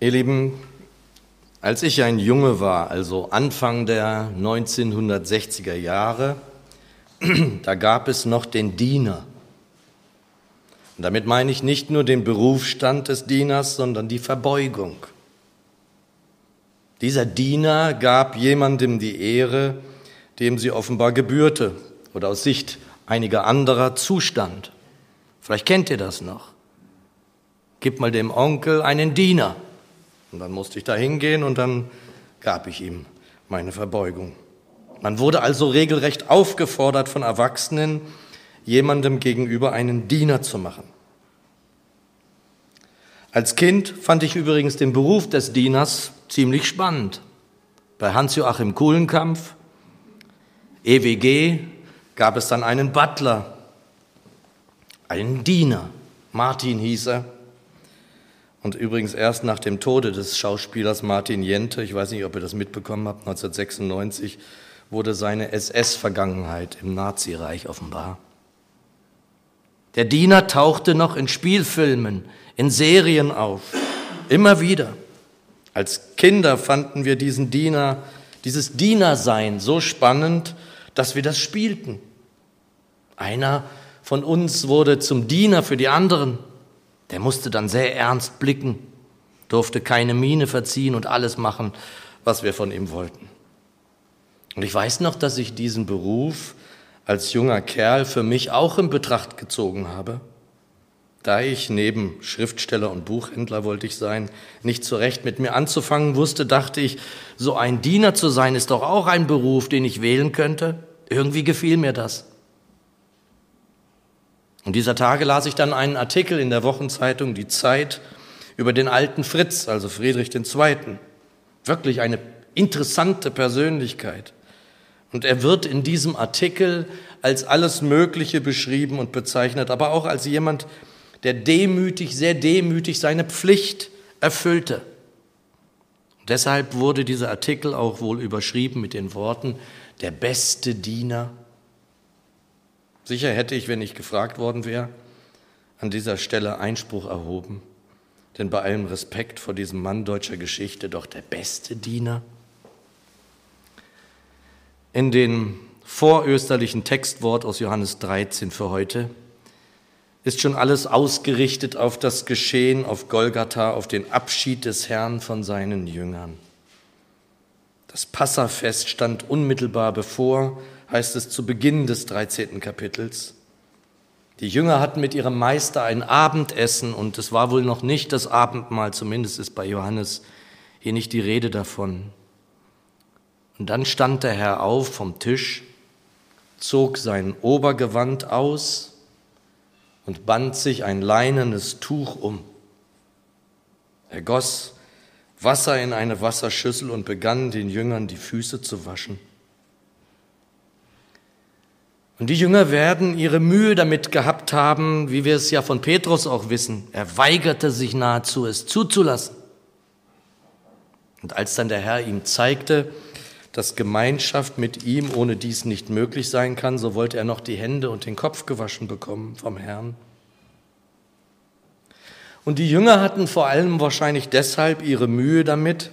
Ihr Lieben, als ich ein Junge war, also Anfang der 1960er Jahre, da gab es noch den Diener. Und damit meine ich nicht nur den Berufsstand des Dieners, sondern die Verbeugung. Dieser Diener gab jemandem die Ehre, dem sie offenbar gebührte oder aus Sicht einiger anderer Zustand. Vielleicht kennt ihr das noch. Gib mal dem Onkel einen Diener. Und dann musste ich da hingehen und dann gab ich ihm meine Verbeugung. Man wurde also regelrecht aufgefordert von Erwachsenen, jemandem gegenüber einen Diener zu machen. Als Kind fand ich übrigens den Beruf des Dieners ziemlich spannend. Bei Hans-Joachim Kuhlenkampf, EWG, gab es dann einen Butler, einen Diener. Martin hieß er. Und übrigens erst nach dem Tode des Schauspielers Martin Jente, ich weiß nicht, ob ihr das mitbekommen habt, 1996 wurde seine SS-Vergangenheit im Nazireich offenbar. Der Diener tauchte noch in Spielfilmen, in Serien auf, immer wieder. Als Kinder fanden wir diesen Diener, dieses Dienersein so spannend, dass wir das spielten. Einer von uns wurde zum Diener für die anderen. Der musste dann sehr ernst blicken, durfte keine Miene verziehen und alles machen, was wir von ihm wollten. Und ich weiß noch, dass ich diesen Beruf als junger Kerl für mich auch in Betracht gezogen habe. Da ich neben Schriftsteller und Buchhändler wollte ich sein, nicht so recht mit mir anzufangen wusste, dachte ich, so ein Diener zu sein ist doch auch ein Beruf, den ich wählen könnte. Irgendwie gefiel mir das. Und dieser Tage las ich dann einen Artikel in der Wochenzeitung Die Zeit über den alten Fritz, also Friedrich II. Wirklich eine interessante Persönlichkeit. Und er wird in diesem Artikel als alles Mögliche beschrieben und bezeichnet, aber auch als jemand, der demütig, sehr demütig seine Pflicht erfüllte. Deshalb wurde dieser Artikel auch wohl überschrieben mit den Worten, der beste Diener Sicher hätte ich, wenn ich gefragt worden wäre, an dieser Stelle Einspruch erhoben, denn bei allem Respekt vor diesem Mann deutscher Geschichte doch der beste Diener. In den vorösterlichen Textwort aus Johannes 13 für heute ist schon alles ausgerichtet auf das Geschehen auf Golgatha, auf den Abschied des Herrn von seinen Jüngern. Das Passafest stand unmittelbar bevor, heißt es zu Beginn des 13. Kapitels. Die Jünger hatten mit ihrem Meister ein Abendessen und es war wohl noch nicht das Abendmahl, zumindest ist bei Johannes hier nicht die Rede davon. Und dann stand der Herr auf vom Tisch, zog sein Obergewand aus und band sich ein leinenes Tuch um. Er goss Wasser in eine Wasserschüssel und begann den Jüngern die Füße zu waschen. Und die Jünger werden ihre Mühe damit gehabt haben, wie wir es ja von Petrus auch wissen. Er weigerte sich nahezu, es zuzulassen. Und als dann der Herr ihm zeigte, dass Gemeinschaft mit ihm ohne dies nicht möglich sein kann, so wollte er noch die Hände und den Kopf gewaschen bekommen vom Herrn. Und die Jünger hatten vor allem wahrscheinlich deshalb ihre Mühe damit,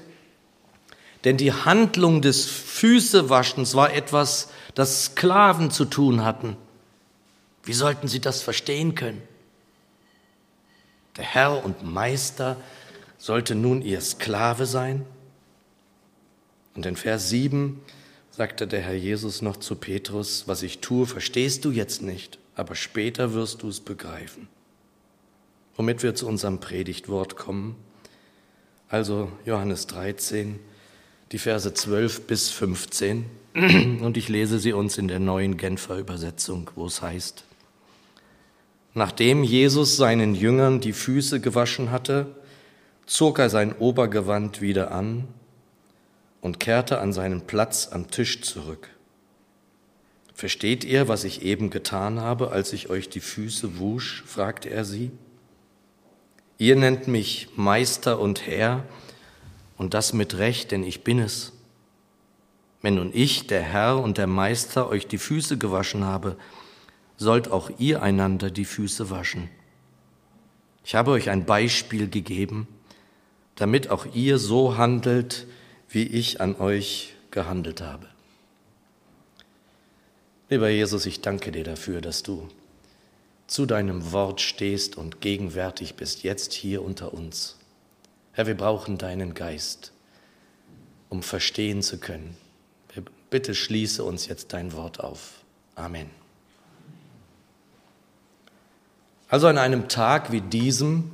denn die Handlung des Füßewaschens war etwas, das Sklaven zu tun hatten. Wie sollten sie das verstehen können? Der Herr und Meister sollte nun ihr Sklave sein? Und in Vers 7 sagte der Herr Jesus noch zu Petrus, was ich tue, verstehst du jetzt nicht, aber später wirst du es begreifen. Womit wir zu unserem Predigtwort kommen. Also Johannes 13, die Verse 12 bis 15 und ich lese sie uns in der neuen Genfer Übersetzung, wo es heißt, Nachdem Jesus seinen Jüngern die Füße gewaschen hatte, zog er sein Obergewand wieder an und kehrte an seinen Platz am Tisch zurück. Versteht ihr, was ich eben getan habe, als ich euch die Füße wusch? fragte er sie. Ihr nennt mich Meister und Herr, und das mit Recht, denn ich bin es. Wenn nun ich, der Herr und der Meister, euch die Füße gewaschen habe, sollt auch ihr einander die Füße waschen. Ich habe euch ein Beispiel gegeben, damit auch ihr so handelt, wie ich an euch gehandelt habe. Lieber Jesus, ich danke dir dafür, dass du zu deinem Wort stehst und gegenwärtig bist, jetzt hier unter uns. Herr, wir brauchen deinen Geist, um verstehen zu können. Bitte schließe uns jetzt dein Wort auf. Amen. Also an einem Tag wie diesem,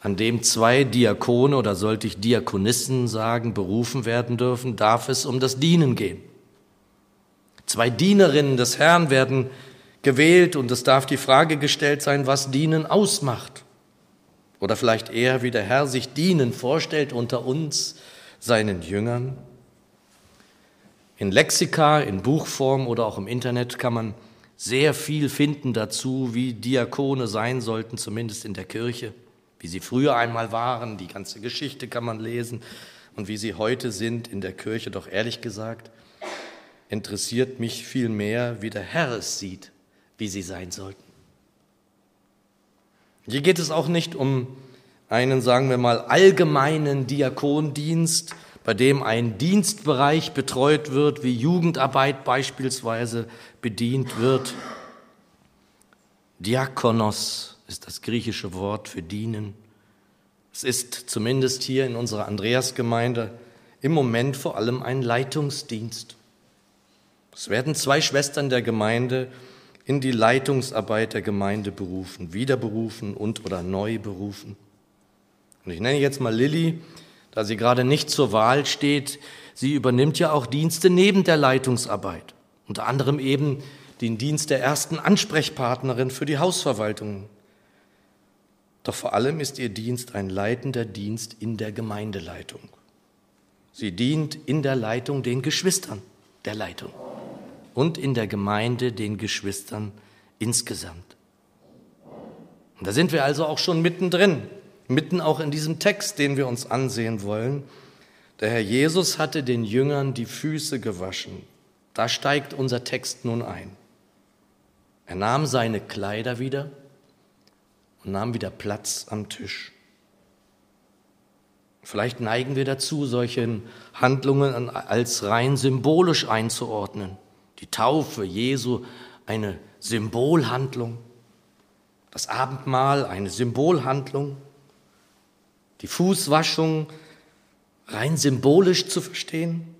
an dem zwei Diakone oder sollte ich Diakonissen sagen, berufen werden dürfen, darf es um das Dienen gehen. Zwei Dienerinnen des Herrn werden gewählt und es darf die Frage gestellt sein, was Dienen ausmacht. Oder vielleicht eher, wie der Herr sich Dienen vorstellt unter uns, seinen Jüngern. In Lexika, in Buchform oder auch im Internet kann man sehr viel finden dazu, wie Diakone sein sollten, zumindest in der Kirche, wie sie früher einmal waren, die ganze Geschichte kann man lesen und wie sie heute sind in der Kirche. Doch ehrlich gesagt, interessiert mich viel mehr, wie der Herr es sieht, wie sie sein sollten. Hier geht es auch nicht um einen, sagen wir mal, allgemeinen Diakondienst, bei dem ein Dienstbereich betreut wird, wie Jugendarbeit beispielsweise bedient wird. Diakonos ist das griechische Wort für dienen. Es ist zumindest hier in unserer Andreasgemeinde im Moment vor allem ein Leitungsdienst. Es werden zwei Schwestern der Gemeinde in die Leitungsarbeit der Gemeinde berufen, wiederberufen und oder neu berufen. Und ich nenne jetzt mal Lilly, da sie gerade nicht zur Wahl steht. Sie übernimmt ja auch Dienste neben der Leitungsarbeit, unter anderem eben den Dienst der ersten Ansprechpartnerin für die Hausverwaltung. Doch vor allem ist ihr Dienst ein leitender Dienst in der Gemeindeleitung. Sie dient in der Leitung den Geschwistern der Leitung und in der Gemeinde den Geschwistern insgesamt. Und da sind wir also auch schon mittendrin, mitten auch in diesem Text, den wir uns ansehen wollen. Der Herr Jesus hatte den Jüngern die Füße gewaschen. Da steigt unser Text nun ein. Er nahm seine Kleider wieder und nahm wieder Platz am Tisch. Vielleicht neigen wir dazu, solche Handlungen als rein symbolisch einzuordnen die Taufe Jesu eine Symbolhandlung, das Abendmahl eine Symbolhandlung, die Fußwaschung rein symbolisch zu verstehen.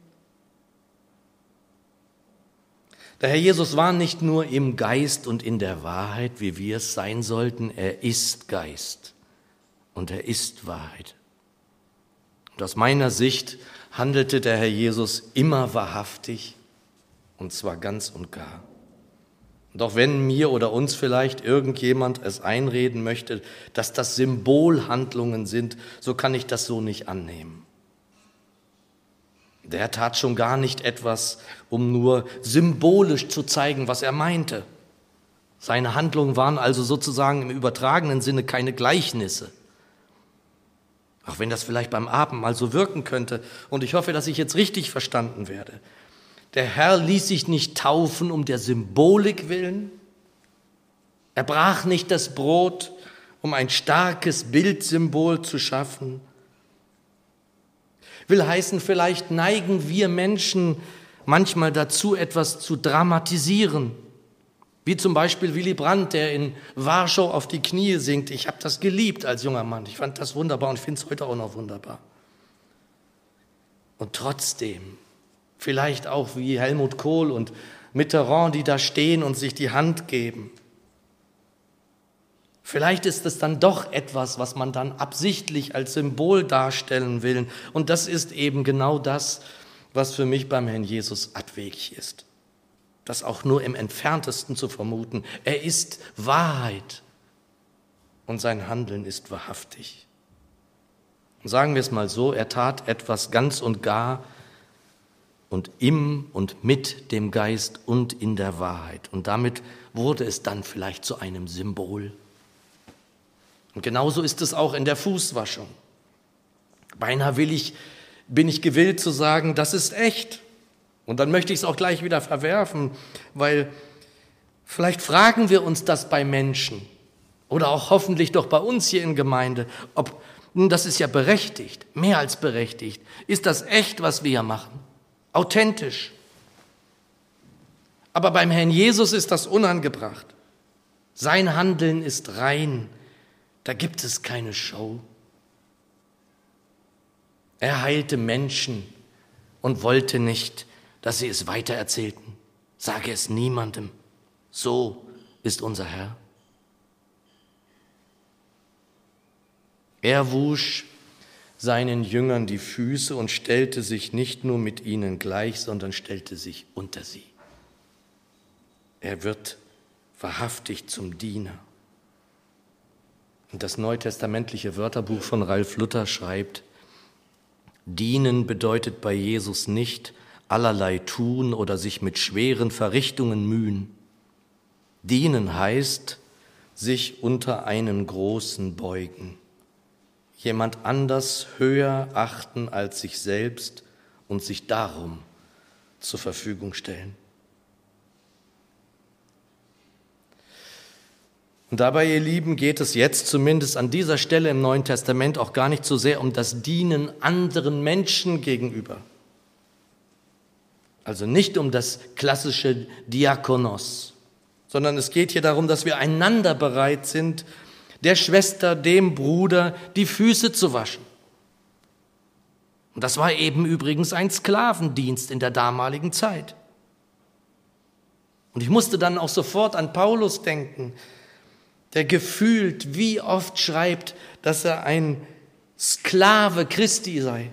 Der Herr Jesus war nicht nur im Geist und in der Wahrheit, wie wir es sein sollten, er ist Geist und er ist Wahrheit. Und aus meiner Sicht handelte der Herr Jesus immer wahrhaftig und zwar ganz und gar. Doch wenn mir oder uns vielleicht irgendjemand es einreden möchte, dass das Symbolhandlungen sind, so kann ich das so nicht annehmen. Der tat schon gar nicht etwas, um nur symbolisch zu zeigen, was er meinte. Seine Handlungen waren also sozusagen im übertragenen Sinne keine Gleichnisse. Auch wenn das vielleicht beim Abendmahl so wirken könnte. Und ich hoffe, dass ich jetzt richtig verstanden werde. Der Herr ließ sich nicht taufen um der Symbolik willen. Er brach nicht das Brot, um ein starkes Bildsymbol zu schaffen. Will heißen, vielleicht neigen wir Menschen manchmal dazu, etwas zu dramatisieren. Wie zum Beispiel Willy Brandt, der in Warschau auf die Knie singt. Ich habe das geliebt als junger Mann. Ich fand das wunderbar und finde es heute auch noch wunderbar. Und trotzdem Vielleicht auch wie Helmut Kohl und Mitterrand, die da stehen und sich die Hand geben. Vielleicht ist es dann doch etwas, was man dann absichtlich als Symbol darstellen will. Und das ist eben genau das, was für mich beim Herrn Jesus abwegig ist. Das auch nur im entferntesten zu vermuten. Er ist Wahrheit und sein Handeln ist wahrhaftig. Und sagen wir es mal so, er tat etwas ganz und gar und im und mit dem Geist und in der Wahrheit. Und damit wurde es dann vielleicht zu einem Symbol. Und genauso ist es auch in der Fußwaschung. Beinahe will ich, bin ich gewillt zu sagen, das ist echt. Und dann möchte ich es auch gleich wieder verwerfen, weil vielleicht fragen wir uns das bei Menschen oder auch hoffentlich doch bei uns hier in Gemeinde, ob Nun, das ist ja berechtigt, mehr als berechtigt. Ist das echt, was wir hier machen? Authentisch. Aber beim Herrn Jesus ist das unangebracht. Sein Handeln ist rein. Da gibt es keine Show. Er heilte Menschen und wollte nicht, dass sie es weitererzählten. Sage es niemandem. So ist unser Herr. Er wusch seinen Jüngern die Füße und stellte sich nicht nur mit ihnen gleich, sondern stellte sich unter sie. Er wird wahrhaftig zum Diener. Und das neutestamentliche Wörterbuch von Ralf Luther schreibt, Dienen bedeutet bei Jesus nicht allerlei tun oder sich mit schweren Verrichtungen mühen. Dienen heißt, sich unter einen Großen beugen, jemand anders höher achten als sich selbst und sich darum zur Verfügung stellen. Und dabei, ihr Lieben, geht es jetzt zumindest an dieser Stelle im Neuen Testament auch gar nicht so sehr um das Dienen anderen Menschen gegenüber. Also nicht um das klassische Diakonos, sondern es geht hier darum, dass wir einander bereit sind, der Schwester, dem Bruder die Füße zu waschen. Und das war eben übrigens ein Sklavendienst in der damaligen Zeit. Und ich musste dann auch sofort an Paulus denken, der gefühlt wie oft schreibt, dass er ein Sklave Christi sei.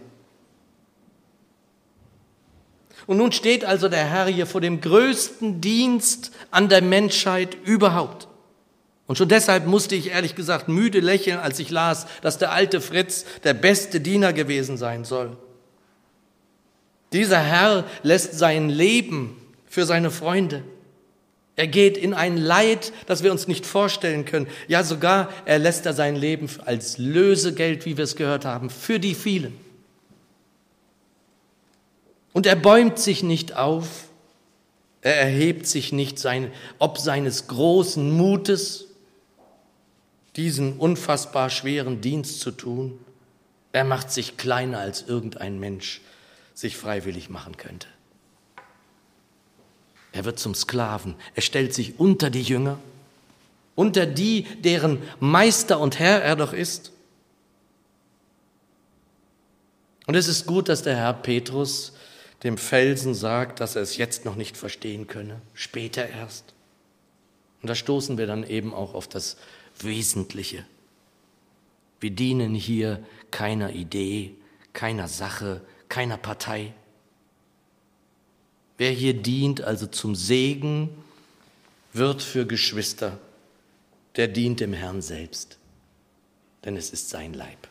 Und nun steht also der Herr hier vor dem größten Dienst an der Menschheit überhaupt. Und schon deshalb musste ich ehrlich gesagt müde lächeln, als ich las, dass der alte Fritz der beste Diener gewesen sein soll. Dieser Herr lässt sein Leben für seine Freunde. Er geht in ein Leid, das wir uns nicht vorstellen können. Ja, sogar er lässt er sein Leben als Lösegeld, wie wir es gehört haben, für die vielen. Und er bäumt sich nicht auf, er erhebt sich nicht sein, ob seines großen Mutes, diesen unfassbar schweren Dienst zu tun. Er macht sich kleiner, als irgendein Mensch sich freiwillig machen könnte. Er wird zum Sklaven. Er stellt sich unter die Jünger, unter die, deren Meister und Herr er doch ist. Und es ist gut, dass der Herr Petrus dem Felsen sagt, dass er es jetzt noch nicht verstehen könne, später erst. Und da stoßen wir dann eben auch auf das Wesentliche. Wir dienen hier keiner Idee, keiner Sache, keiner Partei. Wer hier dient, also zum Segen, wird für Geschwister, der dient dem Herrn selbst, denn es ist sein Leib.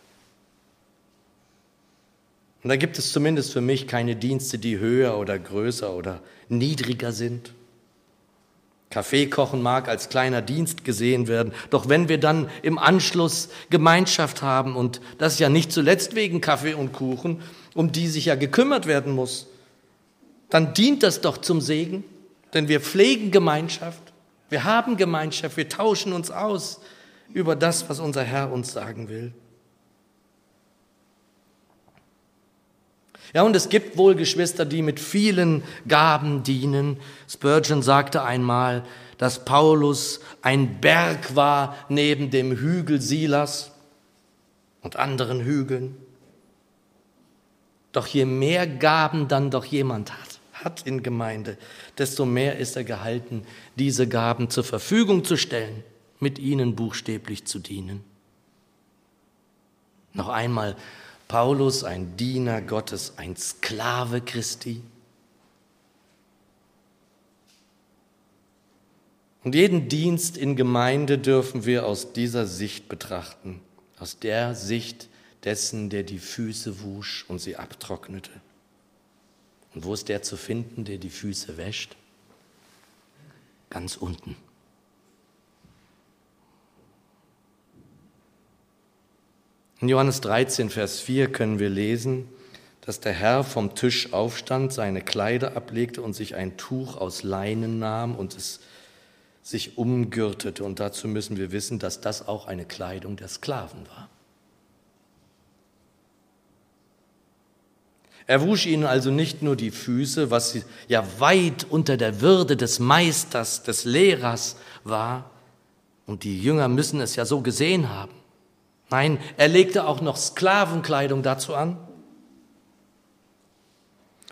Und da gibt es zumindest für mich keine Dienste, die höher oder größer oder niedriger sind. Kaffee kochen mag als kleiner Dienst gesehen werden, doch wenn wir dann im Anschluss Gemeinschaft haben und das ja nicht zuletzt wegen Kaffee und Kuchen, um die sich ja gekümmert werden muss, dann dient das doch zum Segen, denn wir pflegen Gemeinschaft, wir haben Gemeinschaft, wir tauschen uns aus über das, was unser Herr uns sagen will. Ja, und es gibt wohl Geschwister, die mit vielen Gaben dienen. Spurgeon sagte einmal, dass Paulus ein Berg war neben dem Hügel Silas und anderen Hügeln. Doch je mehr Gaben dann doch jemand hat, hat in Gemeinde, desto mehr ist er gehalten, diese Gaben zur Verfügung zu stellen, mit ihnen buchstäblich zu dienen. Noch einmal, Paulus, ein Diener Gottes, ein Sklave Christi. Und jeden Dienst in Gemeinde dürfen wir aus dieser Sicht betrachten, aus der Sicht dessen, der die Füße wusch und sie abtrocknete. Und wo ist der zu finden, der die Füße wäscht? Ganz unten. In Johannes 13, Vers 4 können wir lesen, dass der Herr vom Tisch aufstand, seine Kleider ablegte und sich ein Tuch aus Leinen nahm und es sich umgürtete. Und dazu müssen wir wissen, dass das auch eine Kleidung der Sklaven war. Er wusch ihnen also nicht nur die Füße, was sie, ja weit unter der Würde des Meisters, des Lehrers war, und die Jünger müssen es ja so gesehen haben, Nein, er legte auch noch Sklavenkleidung dazu an.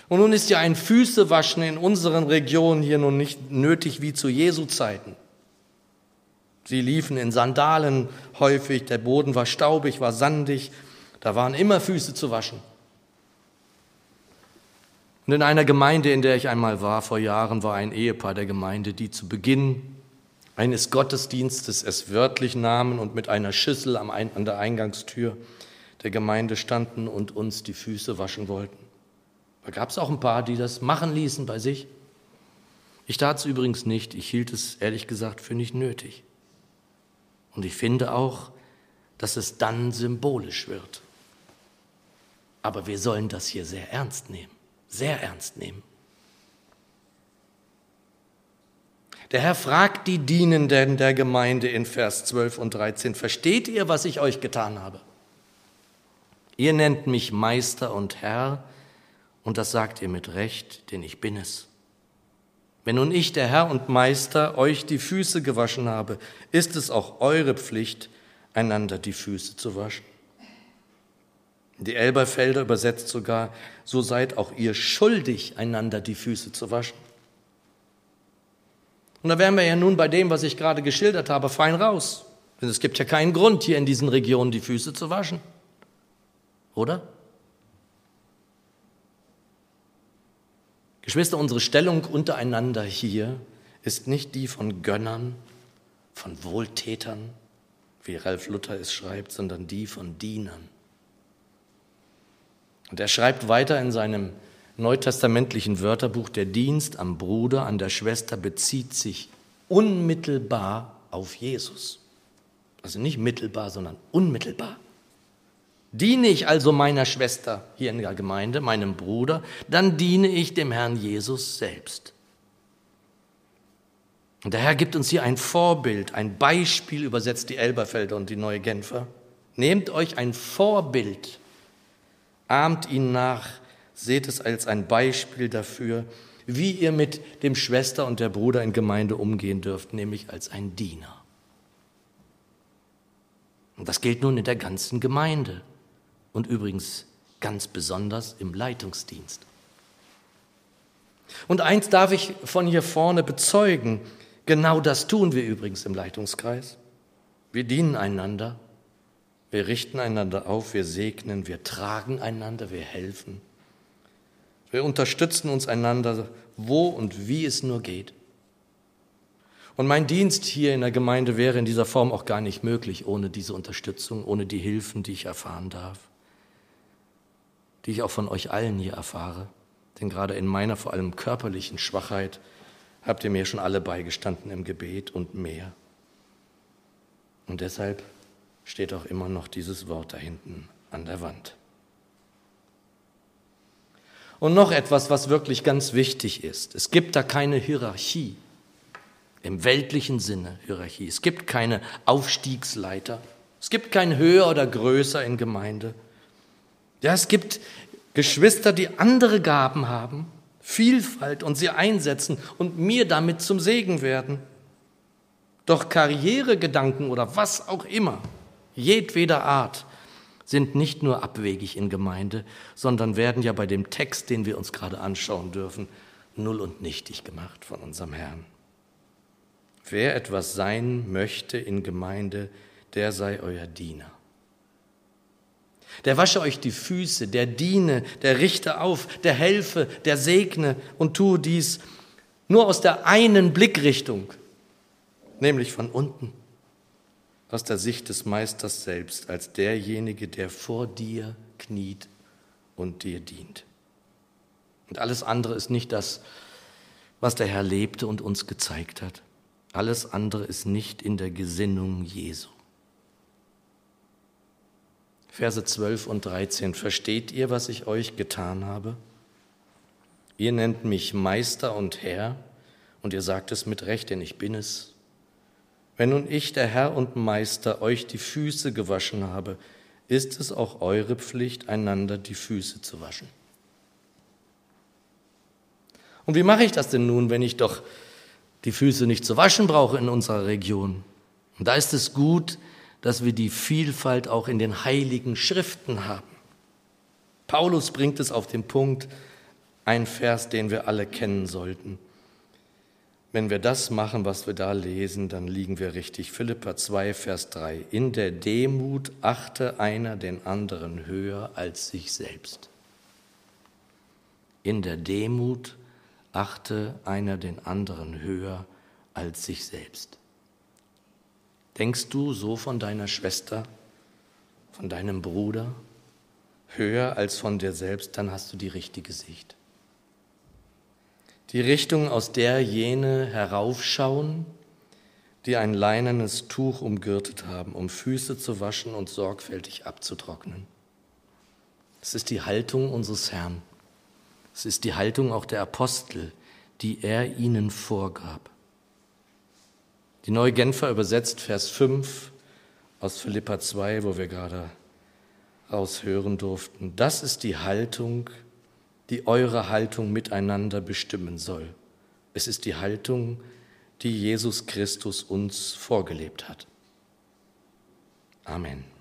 Und nun ist ja ein Füßewaschen in unseren Regionen hier nun nicht nötig wie zu Jesu Zeiten. Sie liefen in Sandalen häufig, der Boden war staubig, war sandig, da waren immer Füße zu waschen. Und in einer Gemeinde, in der ich einmal war vor Jahren, war ein Ehepaar der Gemeinde, die zu Beginn eines Gottesdienstes es wörtlich nahmen und mit einer Schüssel an der Eingangstür der Gemeinde standen und uns die Füße waschen wollten. Da gab es auch ein paar, die das machen ließen bei sich. Ich tat es übrigens nicht. Ich hielt es ehrlich gesagt für nicht nötig. Und ich finde auch, dass es dann symbolisch wird. Aber wir sollen das hier sehr ernst nehmen, sehr ernst nehmen. Der Herr fragt die Dienenden der Gemeinde in Vers 12 und 13, versteht ihr, was ich euch getan habe? Ihr nennt mich Meister und Herr, und das sagt ihr mit Recht, denn ich bin es. Wenn nun ich, der Herr und Meister, euch die Füße gewaschen habe, ist es auch eure Pflicht, einander die Füße zu waschen. Die Elberfelder übersetzt sogar, so seid auch ihr schuldig, einander die Füße zu waschen. Und da wären wir ja nun bei dem, was ich gerade geschildert habe, fein raus. Denn es gibt ja keinen Grund, hier in diesen Regionen die Füße zu waschen. Oder? Geschwister, unsere Stellung untereinander hier ist nicht die von Gönnern, von Wohltätern, wie Ralf Luther es schreibt, sondern die von Dienern. Und er schreibt weiter in seinem neutestamentlichen Wörterbuch, der Dienst am Bruder, an der Schwester bezieht sich unmittelbar auf Jesus. Also nicht mittelbar, sondern unmittelbar. Diene ich also meiner Schwester hier in der Gemeinde, meinem Bruder, dann diene ich dem Herrn Jesus selbst. Und der Herr gibt uns hier ein Vorbild, ein Beispiel, übersetzt die Elberfelder und die Neue Genfer. Nehmt euch ein Vorbild, ahmt ihn nach, seht es als ein Beispiel dafür, wie ihr mit dem Schwester und der Bruder in Gemeinde umgehen dürft, nämlich als ein Diener. Und das gilt nun in der ganzen Gemeinde und übrigens ganz besonders im Leitungsdienst. Und eins darf ich von hier vorne bezeugen, genau das tun wir übrigens im Leitungskreis. Wir dienen einander, wir richten einander auf, wir segnen, wir tragen einander, wir helfen. Wir unterstützen uns einander, wo und wie es nur geht. Und mein Dienst hier in der Gemeinde wäre in dieser Form auch gar nicht möglich ohne diese Unterstützung, ohne die Hilfen, die ich erfahren darf die ich auch von euch allen hier erfahre. Denn gerade in meiner vor allem körperlichen Schwachheit habt ihr mir schon alle beigestanden im Gebet und mehr. Und deshalb steht auch immer noch dieses Wort da hinten an der Wand. Und noch etwas, was wirklich ganz wichtig ist. Es gibt da keine Hierarchie im weltlichen Sinne Hierarchie. Es gibt keine Aufstiegsleiter. Es gibt kein höher oder größer in Gemeinde. Ja, es gibt Geschwister, die andere Gaben haben, Vielfalt und sie einsetzen und mir damit zum Segen werden. Doch Karrieregedanken oder was auch immer, jedweder Art, sind nicht nur abwegig in Gemeinde, sondern werden ja bei dem Text, den wir uns gerade anschauen dürfen, null und nichtig gemacht von unserem Herrn. Wer etwas sein möchte in Gemeinde, der sei euer Diener der wasche euch die Füße, der diene, der richte auf, der helfe, der segne und tue dies nur aus der einen Blickrichtung, nämlich von unten, aus der Sicht des Meisters selbst, als derjenige, der vor dir kniet und dir dient. Und alles andere ist nicht das, was der Herr lebte und uns gezeigt hat. Alles andere ist nicht in der Gesinnung Jesu. Verse 12 und 13. Versteht ihr, was ich euch getan habe? Ihr nennt mich Meister und Herr, und ihr sagt es mit Recht, denn ich bin es. Wenn nun ich, der Herr und Meister, euch die Füße gewaschen habe, ist es auch eure Pflicht, einander die Füße zu waschen. Und wie mache ich das denn nun, wenn ich doch die Füße nicht zu waschen brauche in unserer Region? Und da ist es gut, dass wir die Vielfalt auch in den heiligen Schriften haben. Paulus bringt es auf den Punkt, ein Vers, den wir alle kennen sollten. Wenn wir das machen, was wir da lesen, dann liegen wir richtig. Philippa 2, Vers 3. In der Demut achte einer den anderen höher als sich selbst. In der Demut achte einer den anderen höher als sich selbst. Denkst du so von deiner Schwester, von deinem Bruder, höher als von dir selbst, dann hast du die richtige Sicht. Die Richtung, aus der jene heraufschauen, die ein leinernes Tuch umgürtet haben, um Füße zu waschen und sorgfältig abzutrocknen. Es ist die Haltung unseres Herrn. Es ist die Haltung auch der Apostel, die er ihnen vorgab. Die Neue Genfer übersetzt Vers 5 aus Philippa 2, wo wir gerade raushören durften. Das ist die Haltung, die eure Haltung miteinander bestimmen soll. Es ist die Haltung, die Jesus Christus uns vorgelebt hat. Amen.